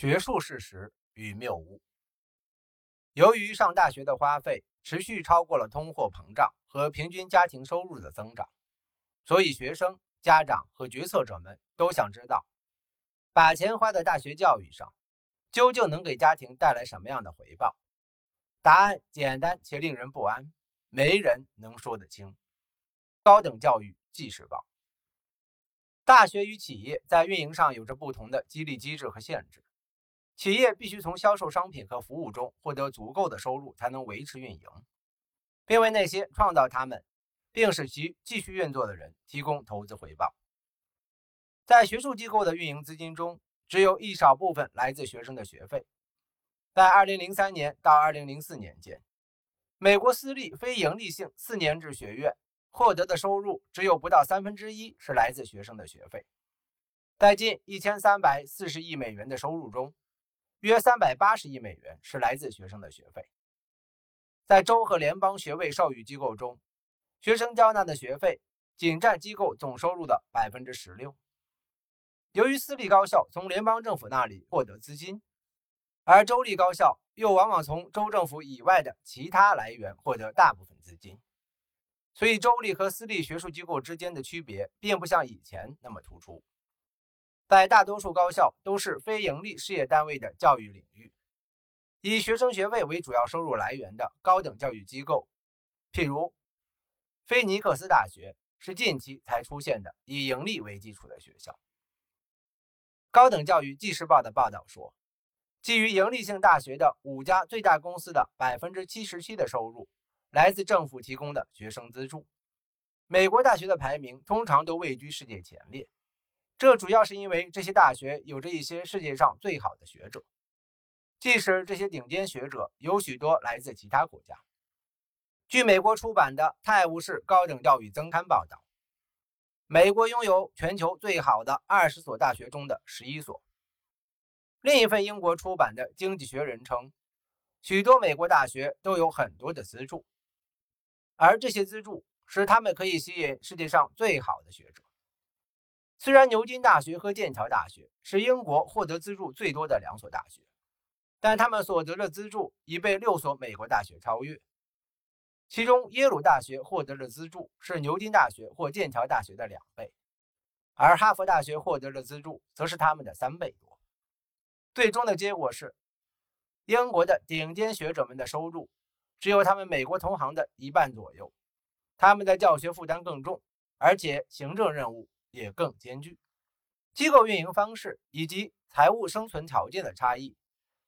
学术事实与谬误。由于上大学的花费持续超过了通货膨胀和平均家庭收入的增长，所以学生、家长和决策者们都想知道，把钱花在大学教育上，究竟能给家庭带来什么样的回报？答案简单且令人不安，没人能说得清。高等教育纪事报。大学与企业在运营上有着不同的激励机制和限制。企业必须从销售商品和服务中获得足够的收入，才能维持运营，并为那些创造它们并使其继续运作的人提供投资回报。在学术机构的运营资金中，只有一少部分来自学生的学费。在2003年到2004年间，美国私立非营利性四年制学院。获得的收入只有不到三分之一是来自学生的学费，在近一千三百四十亿美元的收入中，约三百八十亿美元是来自学生的学费。在州和联邦学位授予机构中，学生交纳的学费仅占机构总收入的百分之十六。由于私立高校从联邦政府那里获得资金，而州立高校又往往从州政府以外的其他来源获得大部分资金。所以，州立和私立学术机构之间的区别并不像以前那么突出。在大多数高校都是非营利事业单位的教育领域，以学生学费为主要收入来源的高等教育机构，譬如菲尼克斯大学，是近期才出现的以盈利为基础的学校。高等教育纪事报的报道说，基于盈利性大学的五家最大公司的百分之七十七的收入。来自政府提供的学生资助，美国大学的排名通常都位居世界前列。这主要是因为这些大学有着一些世界上最好的学者，即使这些顶尖学者有许多来自其他国家。据美国出版的《泰晤士高等教育增刊》报道，美国拥有全球最好的二十所大学中的十一所。另一份英国出版的《经济学人》称，许多美国大学都有很多的资助。而这些资助使他们可以吸引世界上最好的学者。虽然牛津大学和剑桥大学是英国获得资助最多的两所大学，但他们所得的资助已被六所美国大学超越。其中，耶鲁大学获得的资助是牛津大学或剑桥大学的两倍，而哈佛大学获得的资助则是他们的三倍多。最终的结果是，英国的顶尖学者们的收入。只有他们美国同行的一半左右，他们的教学负担更重，而且行政任务也更艰巨。机构运营方式以及财务生存条件的差异，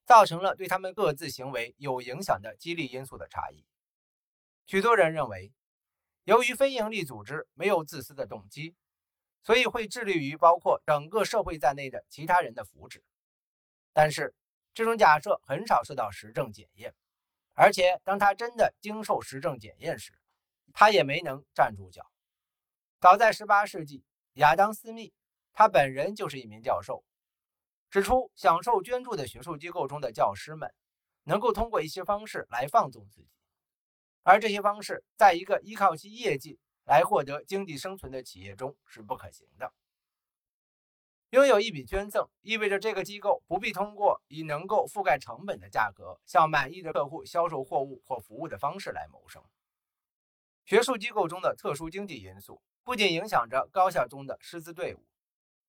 造成了对他们各自行为有影响的激励因素的差异。许多人认为，由于非营利组织没有自私的动机，所以会致力于包括整个社会在内的其他人的福祉。但是，这种假设很少受到实证检验。而且，当他真的经受实证检验时，他也没能站住脚。早在18世纪，亚当·斯密，他本人就是一名教授，指出享受捐助的学术机构中的教师们，能够通过一些方式来放纵自己，而这些方式在一个依靠其业绩来获得经济生存的企业中是不可行的。拥有一笔捐赠，意味着这个机构不必通过以能够覆盖成本的价格向满意的客户销售货物或服务的方式来谋生。学术机构中的特殊经济因素不仅影响着高校中的师资队伍，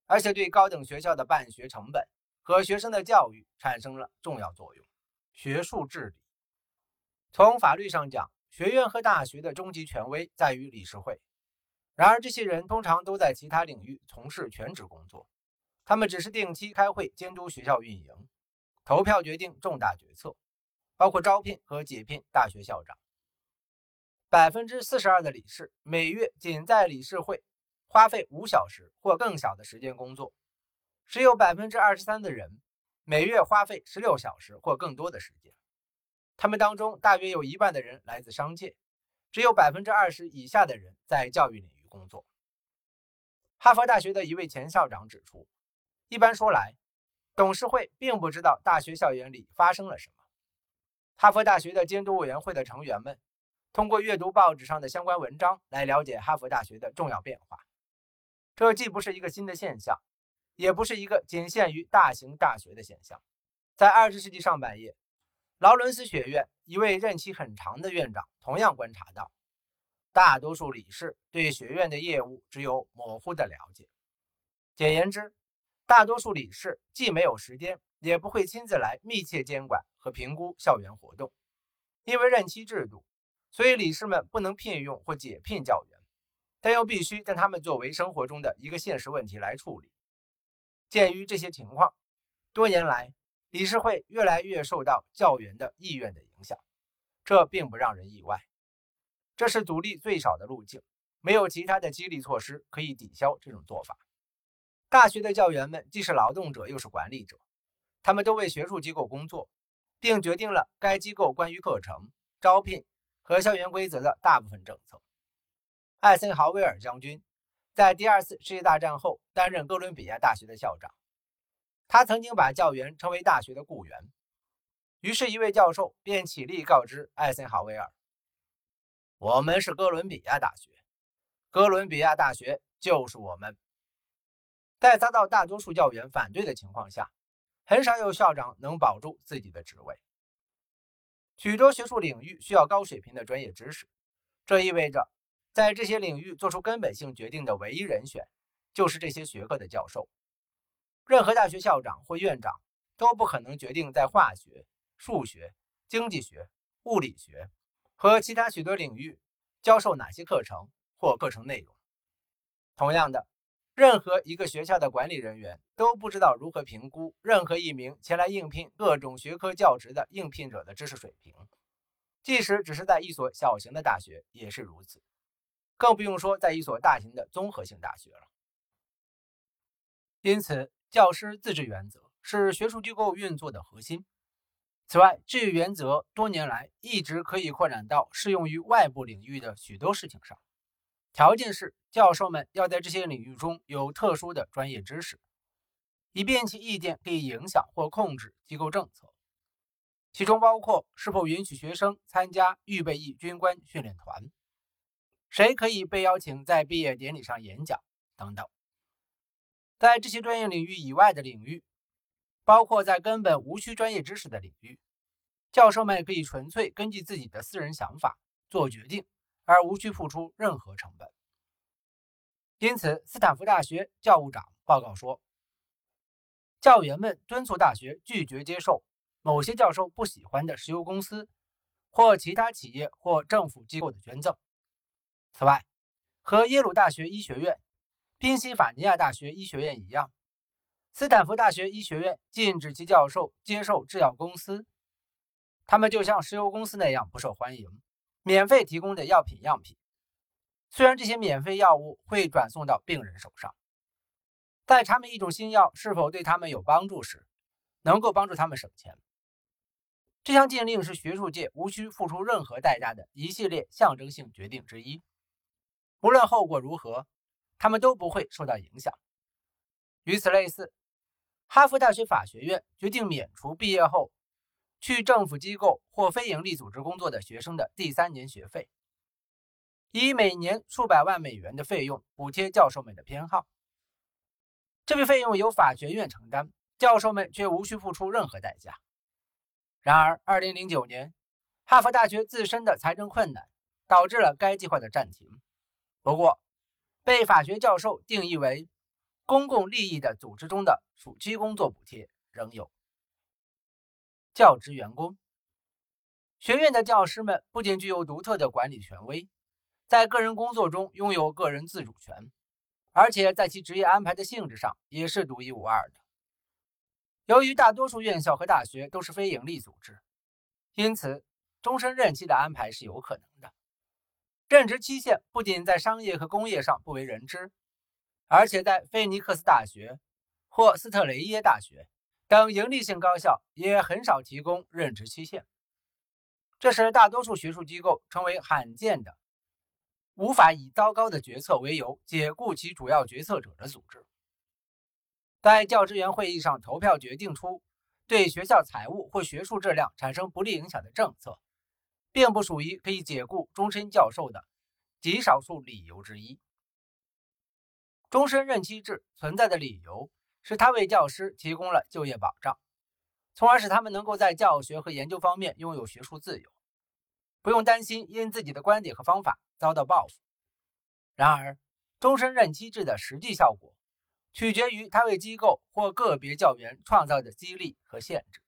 而且对高等学校的办学成本和学生的教育产生了重要作用。学术治理，从法律上讲，学院和大学的终极权威在于理事会，然而这些人通常都在其他领域从事全职工作。他们只是定期开会监督学校运营，投票决定重大决策，包括招聘和解聘大学校长。百分之四十二的理事每月仅在理事会花费五小时或更小的时间工作，只有百分之二十三的人每月花费十六小时或更多的时间。他们当中大约有一半的人来自商界，只有百分之二十以下的人在教育领域工作。哈佛大学的一位前校长指出。一般说来，董事会并不知道大学校园里发生了什么。哈佛大学的监督委员会的成员们通过阅读报纸上的相关文章来了解哈佛大学的重要变化。这既不是一个新的现象，也不是一个仅限于大型大学的现象。在二十世纪上半叶，劳伦斯学院一位任期很长的院长同样观察到，大多数理事对学院的业务只有模糊的了解。简言之，大多数理事既没有时间，也不会亲自来密切监管和评估校园活动。因为任期制度，所以理事们不能聘用或解聘教员，但又必须将他们作为生活中的一个现实问题来处理。鉴于这些情况，多年来。理事会越来越受到教员的意愿的影响，这并不让人意外。这是阻力最少的路径，没有其他的激励措施可以抵消这种做法。大学的教员们既是劳动者，又是管理者，他们都为学术机构工作，并决定了该机构关于课程、招聘和校园规则的大部分政策。艾森豪威尔将军在第二次世界大战后担任哥伦比亚大学的校长。他曾经把教员称为大学的雇员，于是，一位教授便起立告知艾森豪威尔：“我们是哥伦比亚大学，哥伦比亚大学就是我们。”在遭到大多数教员反对的情况下，很少有校长能保住自己的职位。许多学术领域需要高水平的专业知识，这意味着，在这些领域做出根本性决定的唯一人选，就是这些学科的教授。任何大学校长或院长都不可能决定在化学、数学、经济学、物理学和其他许多领域教授哪些课程或课程内容。同样的，任何一个学校的管理人员都不知道如何评估任何一名前来应聘各种学科教职的应聘者的知识水平，即使只是在一所小型的大学也是如此，更不用说在一所大型的综合性大学了。因此。教师自治原则是学术机构运作的核心。此外，这一原则多年来一直可以扩展到适用于外部领域的许多事情上，条件是教授们要在这些领域中有特殊的专业知识，以便其意见可以影响或控制机构政策，其中包括是否允许学生参加预备役军官训练团，谁可以被邀请在毕业典礼上演讲等等。在这些专业领域以外的领域，包括在根本无需专业知识的领域，教授们可以纯粹根据自己的私人想法做决定，而无需付出任何成本。因此，斯坦福大学教务长报告说，教员们敦促大学拒绝接受某些教授不喜欢的石油公司或其他企业或政府机构的捐赠。此外，和耶鲁大学医学院。宾夕法尼亚大学医学院一样，斯坦福大学医学院禁止其教授接受制药公司，他们就像石油公司那样不受欢迎，免费提供的药品样品。虽然这些免费药物会转送到病人手上，在查明一种新药是否对他们有帮助时，能够帮助他们省钱。这项禁令是学术界无需付出任何代价的一系列象征性决定之一，无论后果如何。他们都不会受到影响。与此类似，哈佛大学法学院决定免除毕业后去政府机构或非营利组织工作的学生的第三年学费，以每年数百万美元的费用补贴教授们的偏好。这笔费用由法学院承担，教授们却无需付出任何代价。然而，2009年，哈佛大学自身的财政困难导致了该计划的暂停。不过，被法学教授定义为公共利益的组织中的暑期工作补贴仍有。教职员工学院的教师们不仅具有独特的管理权威，在个人工作中拥有个人自主权，而且在其职业安排的性质上也是独一无二的。由于大多数院校和大学都是非营利组织，因此终身任期的安排是有可能的。任职期限不仅在商业和工业上不为人知，而且在菲尼克斯大学或斯特雷耶大学等盈利性高校也很少提供任职期限。这使大多数学术机构成为罕见的无法以糟糕的决策为由解雇其主要决策者的组织。在教职员会议上投票决定出对学校财务或学术质量产生不利影响的政策。并不属于可以解雇终身教授的极少数理由之一。终身任期制存在的理由是它为教师提供了就业保障，从而使他们能够在教学和研究方面拥有学术自由，不用担心因自己的观点和方法遭到报复。然而，终身任期制的实际效果取决于他为机构或个别教员创造的激励和限制。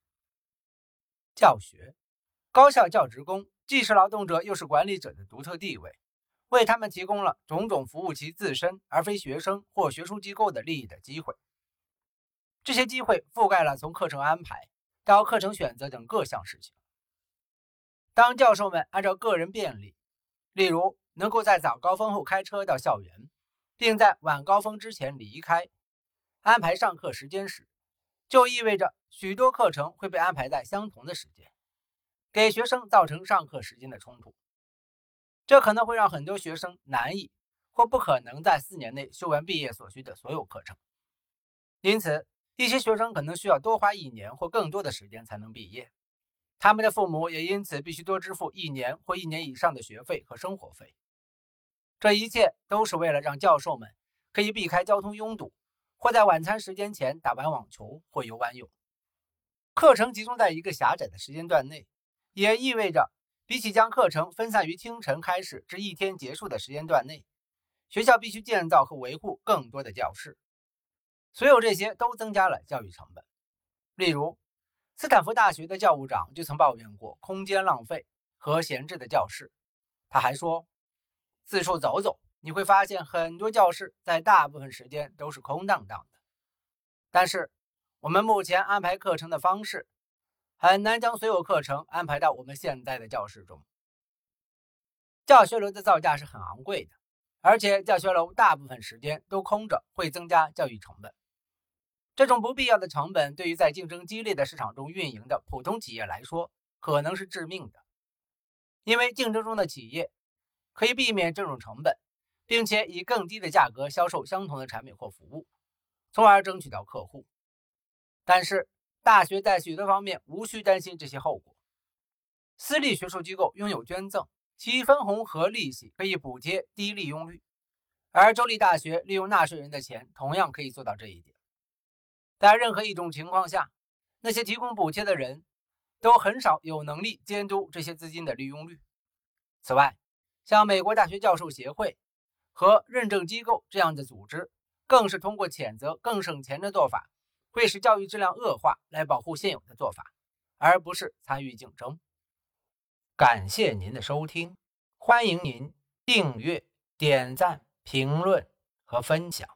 教学，高校教职工既是劳动者又是管理者的独特地位，为他们提供了种种服务其自身而非学生或学术机构的利益的机会。这些机会覆盖了从课程安排。到课程选择等各项事情。当教授们按照个人便利，例如能够在早高峰后开车到校园，并在晚高峰之前离开，安排上课时间时，就意味着许多课程会被安排在相同的时间，给学生造成上课时间的冲突。这可能会让很多学生难以或不可能在四年内修完毕业所需的所有课程，因此。一些学生可能需要多花一年或更多的时间才能毕业，他们的父母也因此必须多支付一年或一年以上的学费和生活费。这一切都是为了让教授们可以避开交通拥堵，或在晚餐时间前打完网球或游完泳。课程集中在一个狭窄的时间段内，也意味着比起将课程分散于清晨开始至一天结束的时间段内，学校必须建造和维护更多的教室。所有这些都增加了教育成本。例如，斯坦福大学的教务长就曾抱怨过空间浪费和闲置的教室。他还说：“四处走走，你会发现很多教室在大部分时间都是空荡荡的。”但是，我们目前安排课程的方式很难将所有课程安排到我们现在的教室中。教学楼的造价是很昂贵的，而且教学楼大部分时间都空着，会增加教育成本。这种不必要的成本，对于在竞争激烈的市场中运营的普通企业来说，可能是致命的。因为竞争中的企业可以避免这种成本，并且以更低的价格销售相同的产品或服务，从而争取到客户。但是，大学在许多方面无需担心这些后果。私立学术机构拥有捐赠，其分红和利息可以补贴低利用率，而州立大学利用纳税人的钱，同样可以做到这一点。在任何一种情况下，那些提供补贴的人都很少有能力监督这些资金的利用率。此外，像美国大学教授协会和认证机构这样的组织，更是通过谴责更省钱的做法，会使教育质量恶化来保护现有的做法，而不是参与竞争。感谢您的收听，欢迎您订阅、点赞、评论和分享。